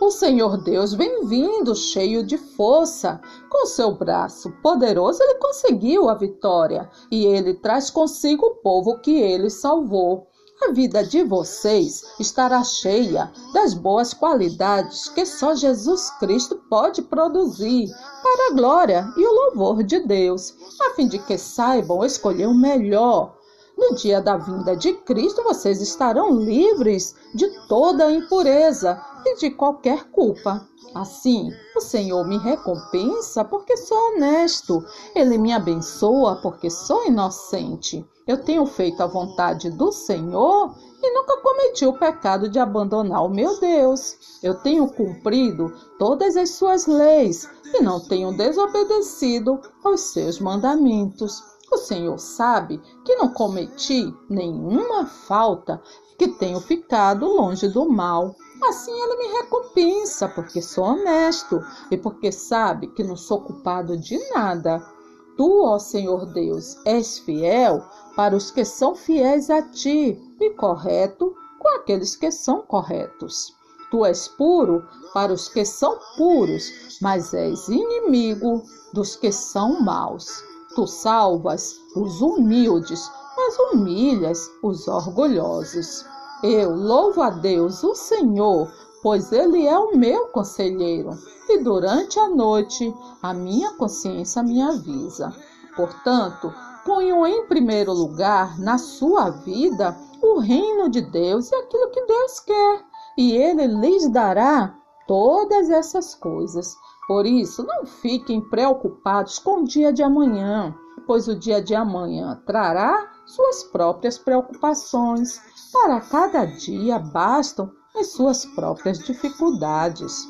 O Senhor Deus vem vindo cheio de força. Com seu braço poderoso, ele conseguiu a vitória e ele traz consigo o povo que ele salvou. A vida de vocês estará cheia das boas qualidades que só Jesus Cristo pode produzir para a glória e o louvor de Deus, a fim de que saibam escolher o melhor. No dia da vinda de Cristo, vocês estarão livres de toda impureza e de qualquer culpa. Assim, o Senhor me recompensa porque sou honesto. Ele me abençoa porque sou inocente. Eu tenho feito a vontade do Senhor e nunca cometi o pecado de abandonar o meu Deus. Eu tenho cumprido todas as suas leis e não tenho desobedecido aos seus mandamentos. O Senhor sabe que não cometi nenhuma falta, que tenho ficado longe do mal. Assim ele me recompensa, porque sou honesto e porque sabe que não sou culpado de nada. Tu, ó Senhor Deus, és fiel para os que são fiéis a ti e correto com aqueles que são corretos. Tu és puro para os que são puros, mas és inimigo dos que são maus. Tu salvas os humildes, mas humilhas os orgulhosos. Eu louvo a Deus, o Senhor, pois Ele é o meu conselheiro, e durante a noite a minha consciência me avisa. Portanto, ponham em primeiro lugar na sua vida o reino de Deus e aquilo que Deus quer, e Ele lhes dará todas essas coisas. Por isso, não fiquem preocupados com o dia de amanhã, pois o dia de amanhã trará suas próprias preocupações. Para cada dia bastam as suas próprias dificuldades.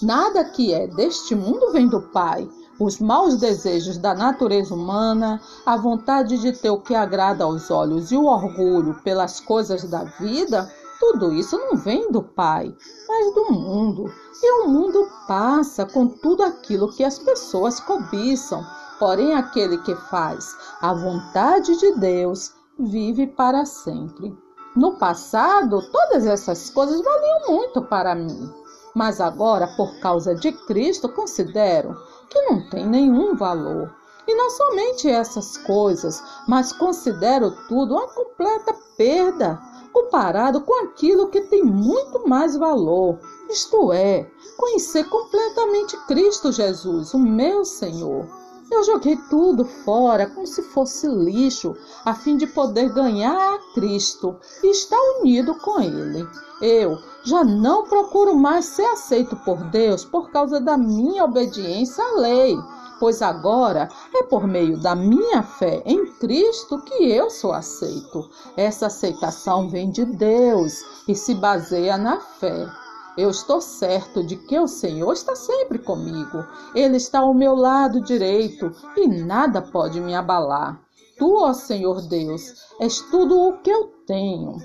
Nada que é deste mundo vem do Pai os maus desejos da natureza humana, a vontade de ter o que agrada aos olhos e o orgulho pelas coisas da vida, tudo isso não vem do Pai, mas do mundo. E o mundo passa com tudo aquilo que as pessoas cobiçam. Porém, aquele que faz a vontade de Deus vive para sempre. No passado, todas essas coisas valiam muito para mim, mas agora, por causa de Cristo, considero que não tem nenhum valor. E não somente essas coisas, mas considero tudo uma completa perda comparado com aquilo que tem muito mais valor, isto é, conhecer completamente Cristo Jesus, o meu Senhor. Eu joguei tudo fora como se fosse lixo, a fim de poder ganhar a Cristo e estar unido com Ele. Eu já não procuro mais ser aceito por Deus por causa da minha obediência à lei, pois agora é por meio da minha fé em Cristo que eu sou aceito. Essa aceitação vem de Deus e se baseia na fé. Eu estou certo de que o Senhor está sempre comigo. Ele está ao meu lado direito e nada pode me abalar. Tu, ó Senhor Deus, és tudo o que eu tenho.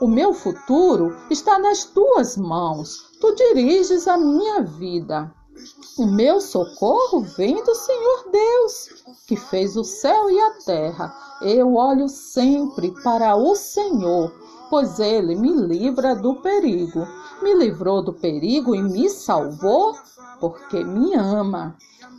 O meu futuro está nas tuas mãos. Tu diriges a minha vida. O meu socorro vem do Senhor Deus, que fez o céu e a terra. Eu olho sempre para o Senhor, pois ele me livra do perigo me livrou do perigo e me salvou, porque me ama.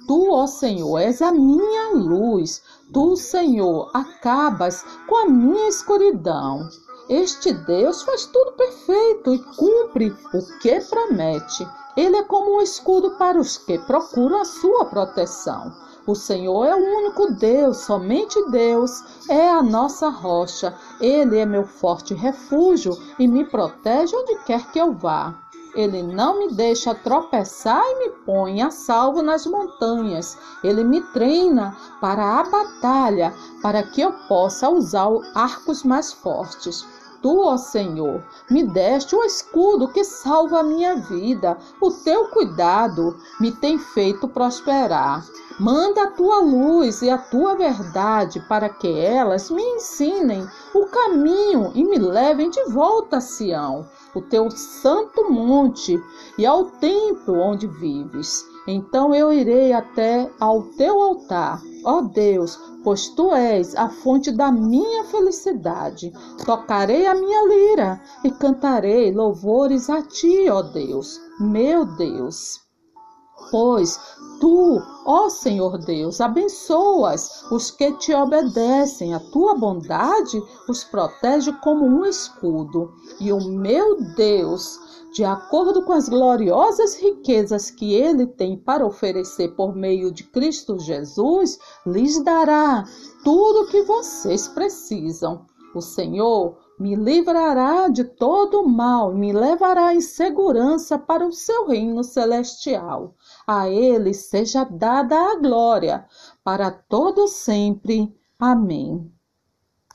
Tu, ó Senhor, és a minha luz. Tu, Senhor, acabas com a minha escuridão. Este Deus faz tudo perfeito e cumpre o que promete. Ele é como um escudo para os que procuram a sua proteção. O Senhor é o único Deus, somente Deus é a nossa rocha. Ele é meu forte refúgio e me protege onde quer que eu vá. Ele não me deixa tropeçar e me põe a salvo nas montanhas. Ele me treina para a batalha, para que eu possa usar arcos mais fortes. Tu, ó Senhor, me deste o escudo que salva a minha vida. O teu cuidado me tem feito prosperar. Manda a tua luz e a tua verdade para que elas me ensinem o caminho e me levem de volta a Sião, o teu santo monte, e ao templo onde vives. Então eu irei até ao teu altar Ó Deus, pois tu és a fonte da minha felicidade. Tocarei a minha lira e cantarei louvores a ti, ó Deus, meu Deus. Pois tu, ó Senhor Deus, abençoas os que te obedecem, a tua bondade os protege como um escudo. E o meu Deus de acordo com as gloriosas riquezas que ele tem para oferecer por meio de Cristo Jesus, lhes dará tudo o que vocês precisam. O Senhor me livrará de todo o mal e me levará em segurança para o seu reino celestial. A ele seja dada a glória para todo sempre. Amém.